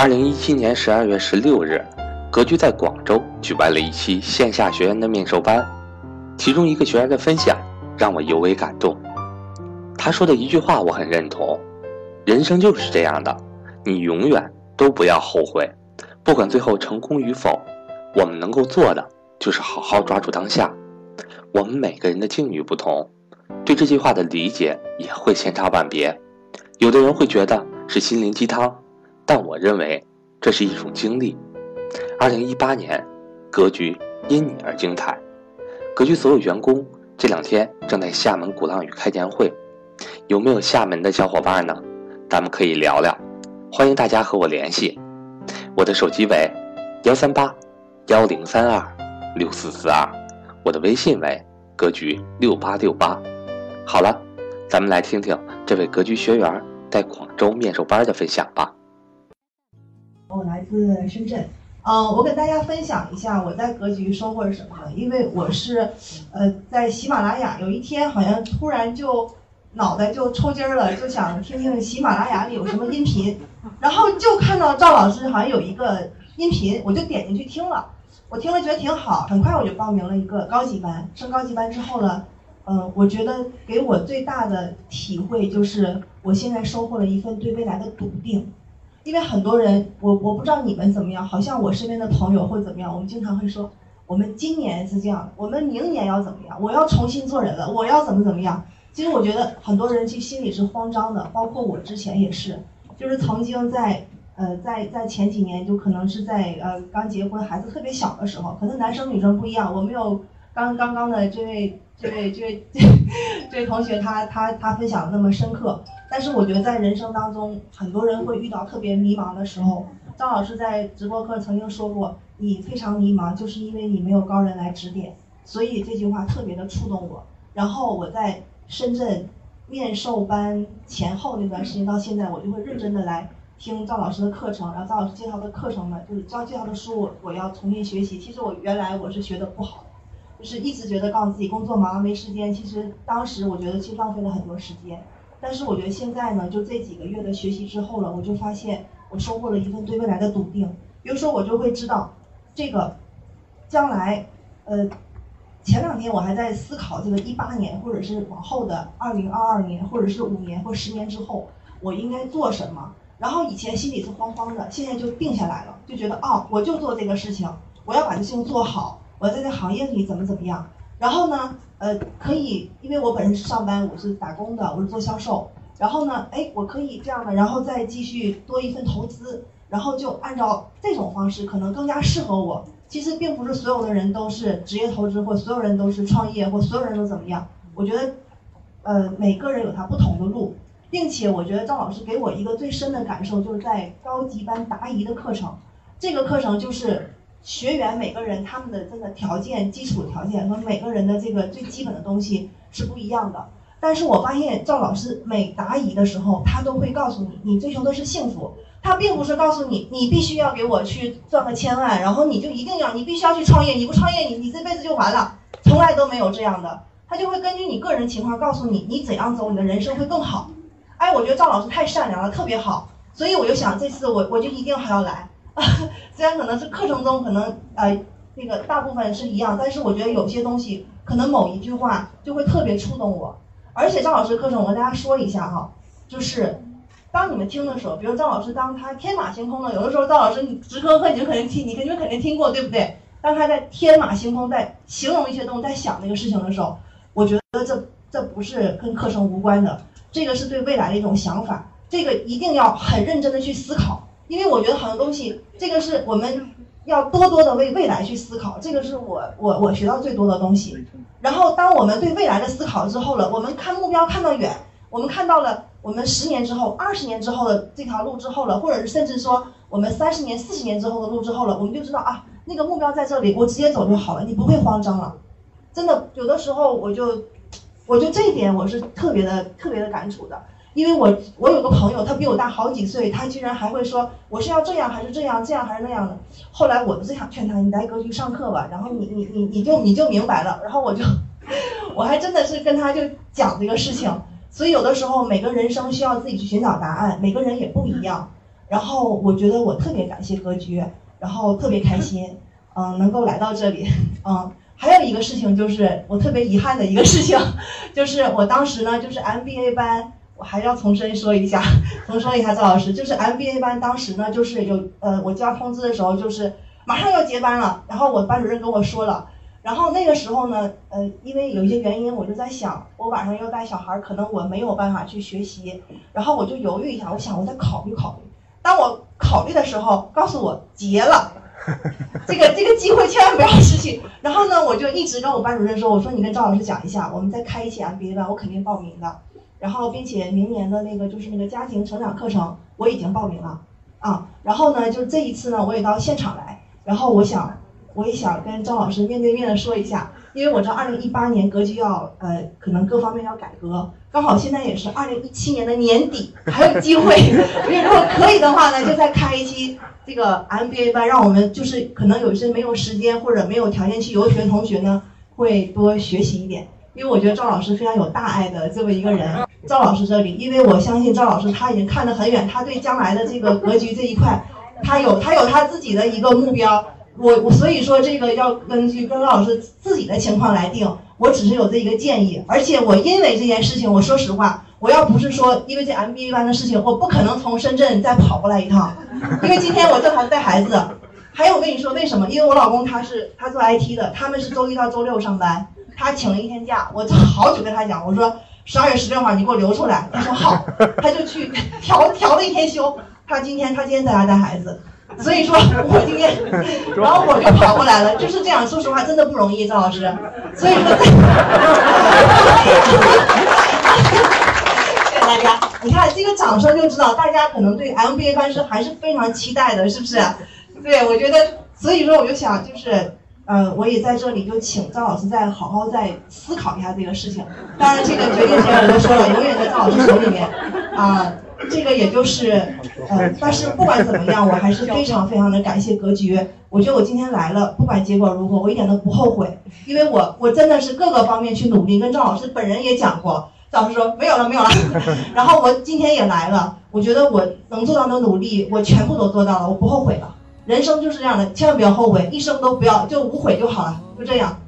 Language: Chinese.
二零一七年十二月十六日，格局在广州举办了一期线下学员的面授班，其中一个学员的分享让我尤为感动。他说的一句话我很认同：人生就是这样的，你永远都不要后悔，不管最后成功与否，我们能够做的就是好好抓住当下。我们每个人的境遇不同，对这句话的理解也会千差万别。有的人会觉得是心灵鸡汤。但我认为这是一种经历。二零一八年，格局因你而精彩。格局所有员工这两天正在厦门鼓浪屿开年会，有没有厦门的小伙伴呢？咱们可以聊聊，欢迎大家和我联系。我的手机为幺三八幺零三二六四四二，我的微信为格局六八六八。好了，咱们来听听这位格局学员在广州面授班的分享吧。我来自深圳，嗯，我跟大家分享一下我在格局收获是什么呢？因为我是，呃，在喜马拉雅有一天好像突然就脑袋就抽筋了，就想听听喜马拉雅里有什么音频，然后就看到赵老师好像有一个音频，我就点进去听了，我听了觉得挺好，很快我就报名了一个高级班。升高级班之后呢，嗯，我觉得给我最大的体会就是我现在收获了一份对未来的笃定。因为很多人，我我不知道你们怎么样，好像我身边的朋友会怎么样。我们经常会说，我们今年是这样的，我们明年要怎么样？我要重新做人了，我要怎么怎么样？其实我觉得很多人其实心里是慌张的，包括我之前也是，就是曾经在呃在在前几年，就可能是在呃刚结婚、孩子特别小的时候，可能男生女生不一样。我没有刚刚刚的这位这位这位 这位同学他他他分享的那么深刻。但是我觉得在人生当中，很多人会遇到特别迷茫的时候。张老师在直播课曾经说过，你非常迷茫，就是因为你没有高人来指点。所以这句话特别的触动我。然后我在深圳面授班前后那段时间到现在，我就会认真的来听赵老师的课程。然后赵老师介绍的课程呢，就是教介绍的书，我要重新学习。其实我原来我是学的不好，就是一直觉得告诉自己工作忙没时间。其实当时我觉得其实浪费了很多时间。但是我觉得现在呢，就这几个月的学习之后了，我就发现我收获了一份对未来的笃定。比如说，我就会知道，这个将来，呃，前两天我还在思考这个一八年，或者是往后的二零二二年，或者是五年或十年之后，我应该做什么。然后以前心里是慌慌的，现在就定下来了，就觉得哦，我就做这个事情，我要把这事情做好，我在这行业里怎么怎么样。然后呢？呃，可以，因为我本身是上班，我是打工的，我是做销售。然后呢，哎，我可以这样的，然后再继续多一份投资，然后就按照这种方式，可能更加适合我。其实并不是所有的人都是职业投资，或所有人都是创业，或所有人都怎么样。我觉得，呃，每个人有他不同的路，并且我觉得赵老师给我一个最深的感受，就是在高级班答疑的课程，这个课程就是。学员每个人他们的这个条件、基础条件和每个人的这个最基本的东西是不一样的。但是我发现赵老师每答疑的时候，他都会告诉你，你追求的是幸福。他并不是告诉你，你必须要给我去赚个千万，然后你就一定要，你必须要去创业。你不创业，你你这辈子就完了。从来都没有这样的。他就会根据你个人情况告诉你，你怎样走，你的人生会更好。哎，我觉得赵老师太善良了，特别好。所以我就想，这次我我就一定还要来。虽然可能是课程中可能呃那个大部分是一样，但是我觉得有些东西可能某一句话就会特别触动我。而且张老师课程我跟大家说一下哈，就是当你们听的时候，比如张老师当他天马行空的，有的时候张老师你直科课你就肯定听，你肯定肯定听过对不对？当他在天马行空在形容一些东西，在想那个事情的时候，我觉得这这不是跟课程无关的，这个是对未来的一种想法，这个一定要很认真的去思考。因为我觉得很多东西，这个是我们要多多的为未来去思考，这个是我我我学到最多的东西。然后，当我们对未来的思考之后了，我们看目标看到远，我们看到了我们十年之后、二十年之后的这条路之后了，或者是甚至说我们三十年、四十年之后的路之后了，我们就知道啊，那个目标在这里，我直接走就好了，你不会慌张了。真的，有的时候我就，我就这一点我是特别的、特别的感触的。因为我我有个朋友，他比我大好几岁，他居然还会说我是要这样还是这样，这样还是那样的。后来我就想劝他，你来格局上课吧，然后你你你你就你就明白了。然后我就，我还真的是跟他就讲这个事情。所以有的时候每个人生需要自己去寻找答案，每个人也不一样。然后我觉得我特别感谢格局，然后特别开心，嗯，能够来到这里，嗯，还有一个事情就是我特别遗憾的一个事情，就是我当时呢就是 MBA 班，我还要重申说一下，重申一下赵老师，就是 MBA 班当时呢就是有呃我接到通知的时候就是马上要结班了，然后我班主任跟我说了。然后那个时候呢，呃，因为有一些原因，我就在想，我晚上要带小孩，可能我没有办法去学习，然后我就犹豫一下，我想我再考虑考虑。当我考虑的时候，告诉我结了，这个这个机会千万不要失去。然后呢，我就一直跟我班主任说，我说你跟赵老师讲一下，我们再开一期 MBA 班，我肯定报名的。然后并且明年的那个就是那个家庭成长课程，我已经报名了啊。然后呢，就这一次呢，我也到现场来，然后我想。我也想跟张老师面对面的说一下，因为我知道二零一八年格局要呃可能各方面要改革，刚好现在也是二零一七年的年底，还有机会。因为如果可以的话呢，就再开一期这个 MBA 班，让我们就是可能有一些没有时间或者没有条件去游学的同学呢，会多学习一点。因为我觉得赵老师非常有大爱的这么一个人。赵老师这里，因为我相信赵老师他已经看得很远，他对将来的这个格局这一块，他有他有他自己的一个目标。我我所以说这个要根据高老师自己的情况来定，我只是有这一个建议，而且我因为这件事情，我说实话，我要不是说因为这 MBA 班的事情，我不可能从深圳再跑过来一趟，因为今天我正好带孩子，还有我跟你说为什么？因为我老公他是他做 IT 的，他们是周一到周六上班，他请了一天假，我就好久跟他讲，我说十二月十六号你给我留出来，他说好，他就去调调了一天休，他今天他今天在家带孩子。所以说，我今天，然后我就跑过来了，就是这样。说实话，真的不容易，赵老师。所以说，谢谢大家。你看这个掌声就知道，大家可能对 MBA 班是还是非常期待的，是不是？对，我觉得，所以说我就想，就是，呃，我也在这里就请赵老师再好好再思考一下这个事情。当然，这个决定权我都说了，永远在赵老师手里面，啊。这个也就是，呃，但是不管怎么样，我还是非常非常的感谢格局。我觉得我今天来了，不管结果如何，我一点都不后悔，因为我我真的是各个方面去努力。跟赵老师本人也讲过，赵老师说没有了没有了。然后我今天也来了，我觉得我能做到的努力，我全部都做到了，我不后悔了。人生就是这样的，千万不要后悔，一生都不要就无悔就好了，就这样。